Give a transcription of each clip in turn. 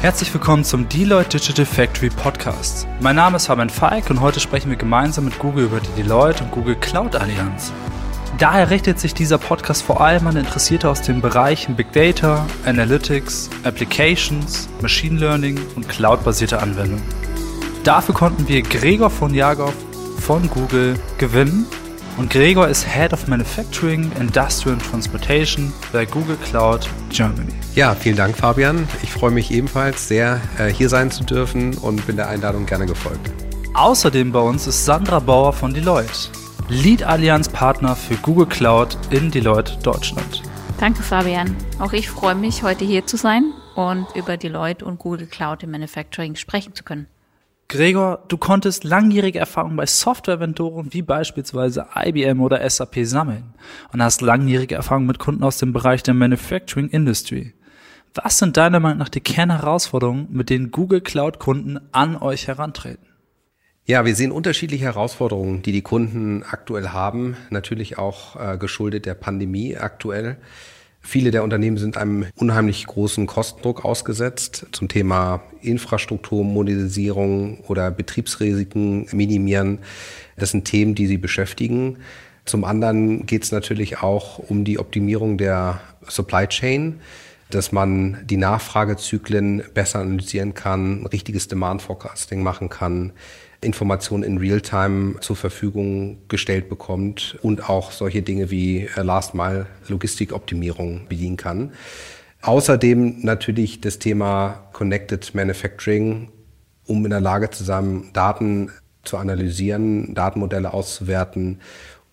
Herzlich willkommen zum Deloitte Digital Factory Podcast. Mein Name ist Fabian Falk und heute sprechen wir gemeinsam mit Google über die Deloitte und Google Cloud Allianz. Daher richtet sich dieser Podcast vor allem an Interessierte aus den Bereichen Big Data, Analytics, Applications, Machine Learning und Cloud-basierte Anwendungen. Dafür konnten wir Gregor von Jagow von Google gewinnen und Gregor ist Head of Manufacturing, Industrial and Transportation bei Google Cloud Germany. Ja, vielen Dank, Fabian. Ich freue mich ebenfalls sehr, äh, hier sein zu dürfen und bin der Einladung gerne gefolgt. Außerdem bei uns ist Sandra Bauer von Deloitte, Lead Allianz Partner für Google Cloud in Deloitte Deutschland. Danke, Fabian. Auch ich freue mich, heute hier zu sein und über Deloitte und Google Cloud im Manufacturing sprechen zu können. Gregor, du konntest langjährige Erfahrung bei Softwarevendoren wie beispielsweise IBM oder SAP sammeln und hast langjährige Erfahrung mit Kunden aus dem Bereich der Manufacturing Industry. Was sind deiner Meinung nach die Kernherausforderungen, mit denen Google Cloud Kunden an euch herantreten? Ja, wir sehen unterschiedliche Herausforderungen, die die Kunden aktuell haben, natürlich auch äh, geschuldet der Pandemie aktuell. Viele der Unternehmen sind einem unheimlich großen Kostendruck ausgesetzt zum Thema Infrastruktur, Modernisierung oder Betriebsrisiken minimieren. Das sind Themen, die sie beschäftigen. Zum anderen geht es natürlich auch um die Optimierung der Supply Chain, dass man die Nachfragezyklen besser analysieren kann, richtiges Demand Forecasting machen kann, Informationen in Realtime zur Verfügung gestellt bekommt und auch solche Dinge wie äh, Last Mile Logistikoptimierung bedienen kann. Außerdem natürlich das Thema Connected Manufacturing, um in der Lage zu sein, Daten zu analysieren, Datenmodelle auszuwerten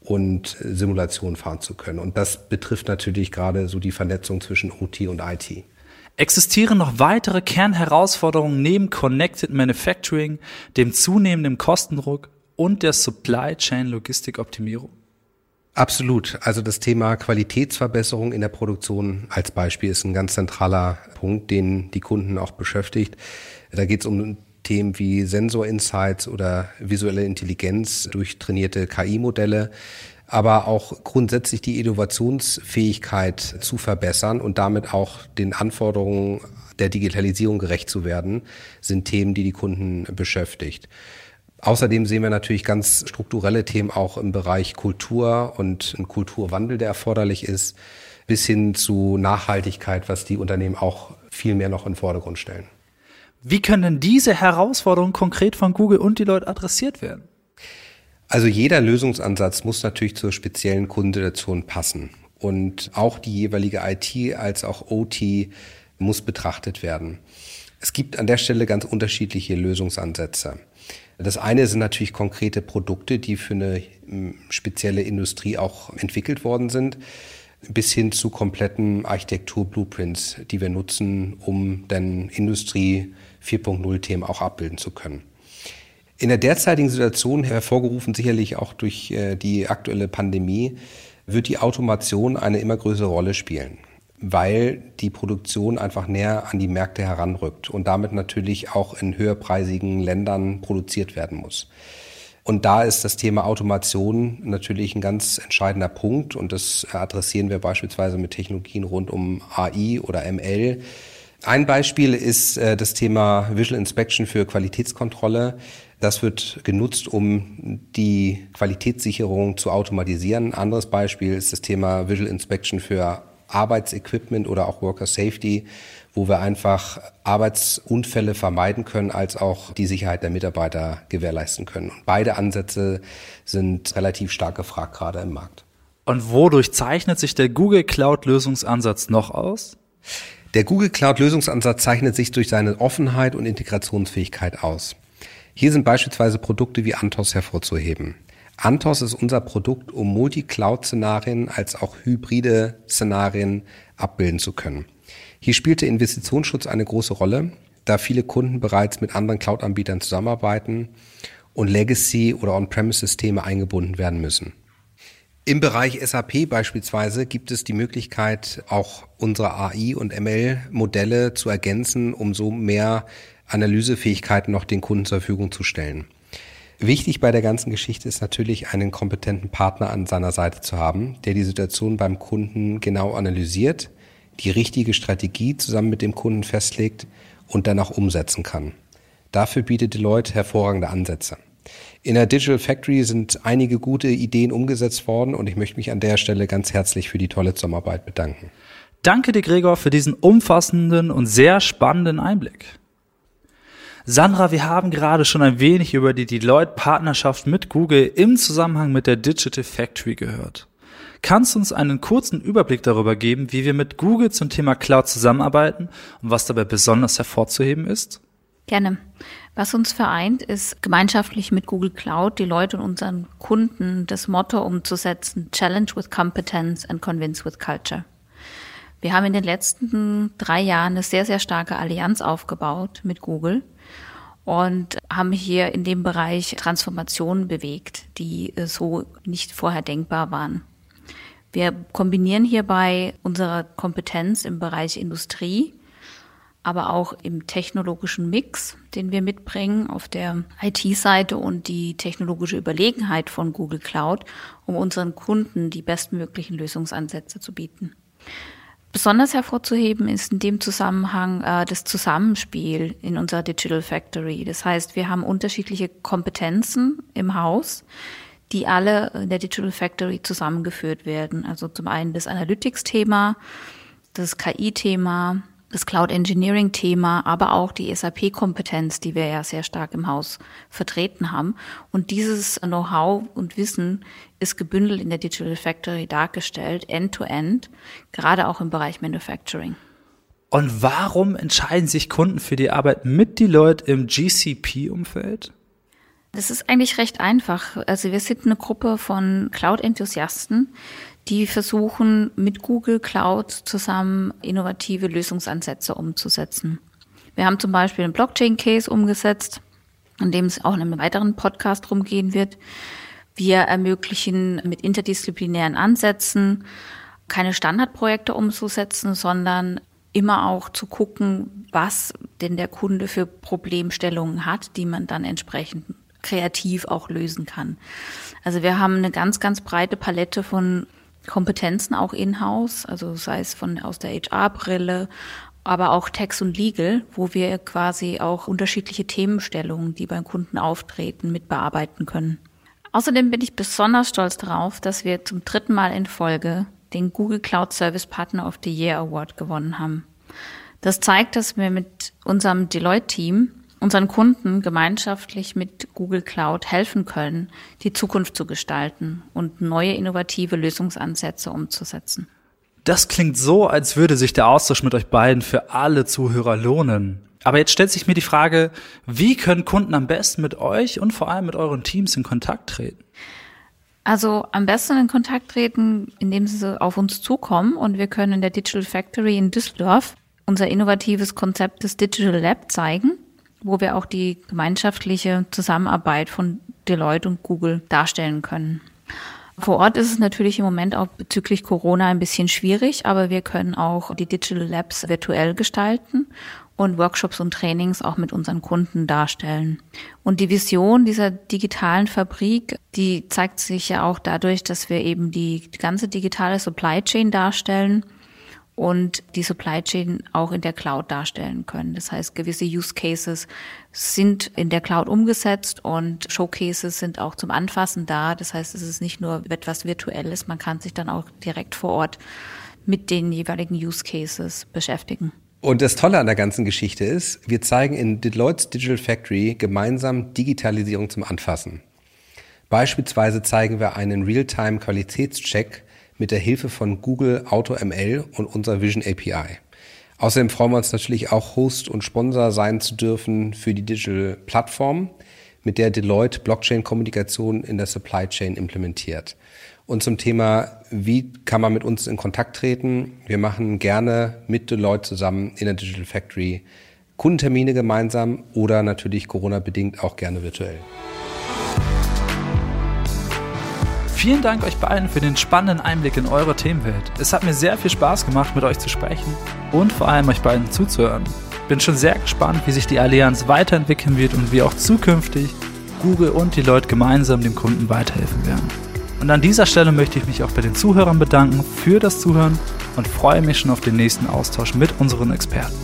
und Simulationen fahren zu können. Und das betrifft natürlich gerade so die Vernetzung zwischen OT und IT. Existieren noch weitere Kernherausforderungen neben Connected Manufacturing, dem zunehmenden Kostendruck und der Supply Chain Logistikoptimierung? Absolut. Also das Thema Qualitätsverbesserung in der Produktion als Beispiel ist ein ganz zentraler Punkt, den die Kunden auch beschäftigt. Da geht es um Themen wie Sensor-Insights oder visuelle Intelligenz durch trainierte KI-Modelle, aber auch grundsätzlich die Innovationsfähigkeit zu verbessern und damit auch den Anforderungen der Digitalisierung gerecht zu werden, sind Themen, die die Kunden beschäftigt. Außerdem sehen wir natürlich ganz strukturelle Themen auch im Bereich Kultur und ein Kulturwandel, der erforderlich ist, bis hin zu Nachhaltigkeit, was die Unternehmen auch viel mehr noch in den Vordergrund stellen. Wie können diese Herausforderungen konkret von Google und die Leute adressiert werden? Also jeder Lösungsansatz muss natürlich zur speziellen Kundensituation passen. Und auch die jeweilige IT als auch OT muss betrachtet werden. Es gibt an der Stelle ganz unterschiedliche Lösungsansätze. Das eine sind natürlich konkrete Produkte, die für eine hm, spezielle Industrie auch entwickelt worden sind, bis hin zu kompletten Architektur-Blueprints, die wir nutzen, um dann Industrie 4.0-Themen auch abbilden zu können. In der derzeitigen Situation, hervorgerufen sicherlich auch durch äh, die aktuelle Pandemie, wird die Automation eine immer größere Rolle spielen, weil die Produktion einfach näher an die Märkte heranrückt und damit natürlich auch in höherpreisigen Ländern produziert werden muss. Und da ist das Thema Automation natürlich ein ganz entscheidender Punkt und das adressieren wir beispielsweise mit Technologien rund um AI oder ML. Ein Beispiel ist äh, das Thema Visual Inspection für Qualitätskontrolle. Das wird genutzt, um die Qualitätssicherung zu automatisieren. Ein anderes Beispiel ist das Thema Visual Inspection für Arbeitsequipment oder auch Worker Safety, wo wir einfach Arbeitsunfälle vermeiden können, als auch die Sicherheit der Mitarbeiter gewährleisten können. Und beide Ansätze sind relativ stark gefragt gerade im Markt. Und wodurch zeichnet sich der Google Cloud Lösungsansatz noch aus? Der Google Cloud Lösungsansatz zeichnet sich durch seine Offenheit und Integrationsfähigkeit aus. Hier sind beispielsweise Produkte wie Antos hervorzuheben. Antos ist unser Produkt, um Multi-Cloud-Szenarien als auch hybride Szenarien abbilden zu können. Hier spielt der Investitionsschutz eine große Rolle, da viele Kunden bereits mit anderen Cloud-Anbietern zusammenarbeiten und Legacy- oder On-Premise-Systeme eingebunden werden müssen. Im Bereich SAP beispielsweise gibt es die Möglichkeit, auch unsere AI- und ML-Modelle zu ergänzen, um so mehr Analysefähigkeiten noch den Kunden zur Verfügung zu stellen. Wichtig bei der ganzen Geschichte ist natürlich, einen kompetenten Partner an seiner Seite zu haben, der die Situation beim Kunden genau analysiert, die richtige Strategie zusammen mit dem Kunden festlegt und dann auch umsetzen kann. Dafür bietet Deloitte hervorragende Ansätze. In der Digital Factory sind einige gute Ideen umgesetzt worden und ich möchte mich an der Stelle ganz herzlich für die tolle Zusammenarbeit bedanken. Danke dir, Gregor, für diesen umfassenden und sehr spannenden Einblick. Sandra, wir haben gerade schon ein wenig über die Deloitte-Partnerschaft mit Google im Zusammenhang mit der Digital Factory gehört. Kannst du uns einen kurzen Überblick darüber geben, wie wir mit Google zum Thema Cloud zusammenarbeiten und was dabei besonders hervorzuheben ist? Gerne. Was uns vereint, ist gemeinschaftlich mit Google Cloud die Leute und unseren Kunden das Motto umzusetzen, Challenge with Competence and Convince with Culture. Wir haben in den letzten drei Jahren eine sehr, sehr starke Allianz aufgebaut mit Google und haben hier in dem Bereich Transformationen bewegt, die so nicht vorher denkbar waren. Wir kombinieren hierbei unsere Kompetenz im Bereich Industrie, aber auch im technologischen Mix, den wir mitbringen auf der IT-Seite und die technologische Überlegenheit von Google Cloud, um unseren Kunden die bestmöglichen Lösungsansätze zu bieten. Besonders hervorzuheben ist in dem Zusammenhang äh, das Zusammenspiel in unserer Digital Factory. Das heißt, wir haben unterschiedliche Kompetenzen im Haus, die alle in der Digital Factory zusammengeführt werden. Also zum einen das Analytics-Thema, das KI-Thema, das Cloud Engineering-Thema, aber auch die SAP-Kompetenz, die wir ja sehr stark im Haus vertreten haben. Und dieses Know-how und Wissen ist gebündelt in der Digital Factory dargestellt, end-to-end, -end, gerade auch im Bereich Manufacturing. Und warum entscheiden sich Kunden für die Arbeit mit Deloitte im GCP-Umfeld? Das ist eigentlich recht einfach. Also wir sind eine Gruppe von Cloud-Enthusiasten, die versuchen, mit Google Cloud zusammen innovative Lösungsansätze umzusetzen. Wir haben zum Beispiel einen Blockchain-Case umgesetzt, an dem es auch in einem weiteren Podcast rumgehen wird. Wir ermöglichen mit interdisziplinären Ansätzen keine Standardprojekte umzusetzen, sondern immer auch zu gucken, was denn der Kunde für Problemstellungen hat, die man dann entsprechend kreativ auch lösen kann. Also wir haben eine ganz, ganz breite Palette von Kompetenzen auch in-house, also sei es von aus der HR-Brille, aber auch Tax und Legal, wo wir quasi auch unterschiedliche Themenstellungen, die beim Kunden auftreten, mit bearbeiten können. Außerdem bin ich besonders stolz darauf, dass wir zum dritten Mal in Folge den Google Cloud Service Partner of the Year Award gewonnen haben. Das zeigt, dass wir mit unserem Deloitte-Team unseren Kunden gemeinschaftlich mit Google Cloud helfen können, die Zukunft zu gestalten und neue innovative Lösungsansätze umzusetzen. Das klingt so, als würde sich der Austausch mit euch beiden für alle Zuhörer lohnen. Aber jetzt stellt sich mir die Frage, wie können Kunden am besten mit euch und vor allem mit euren Teams in Kontakt treten? Also am besten in Kontakt treten, indem sie auf uns zukommen und wir können in der Digital Factory in Düsseldorf unser innovatives Konzept des Digital Lab zeigen wo wir auch die gemeinschaftliche Zusammenarbeit von Deloitte und Google darstellen können. Vor Ort ist es natürlich im Moment auch bezüglich Corona ein bisschen schwierig, aber wir können auch die Digital Labs virtuell gestalten und Workshops und Trainings auch mit unseren Kunden darstellen. Und die Vision dieser digitalen Fabrik, die zeigt sich ja auch dadurch, dass wir eben die ganze digitale Supply Chain darstellen und die Supply Chain auch in der Cloud darstellen können. Das heißt, gewisse Use Cases sind in der Cloud umgesetzt und Showcases sind auch zum Anfassen da. Das heißt, es ist nicht nur etwas Virtuelles, man kann sich dann auch direkt vor Ort mit den jeweiligen Use Cases beschäftigen. Und das Tolle an der ganzen Geschichte ist, wir zeigen in Deloitte's Digital Factory gemeinsam Digitalisierung zum Anfassen. Beispielsweise zeigen wir einen Realtime-Qualitätscheck mit der Hilfe von Google AutoML und unserer Vision API. Außerdem freuen wir uns natürlich auch Host und Sponsor sein zu dürfen für die Digital Plattform, mit der Deloitte Blockchain-Kommunikation in der Supply Chain implementiert. Und zum Thema, wie kann man mit uns in Kontakt treten? Wir machen gerne mit Deloitte zusammen in der Digital Factory Kundentermine gemeinsam oder natürlich Corona-bedingt auch gerne virtuell. Vielen Dank euch beiden für den spannenden Einblick in eure Themenwelt. Es hat mir sehr viel Spaß gemacht, mit euch zu sprechen und vor allem euch beiden zuzuhören. Bin schon sehr gespannt, wie sich die Allianz weiterentwickeln wird und wie auch zukünftig Google und die Leute gemeinsam dem Kunden weiterhelfen werden. Und an dieser Stelle möchte ich mich auch bei den Zuhörern bedanken für das Zuhören und freue mich schon auf den nächsten Austausch mit unseren Experten.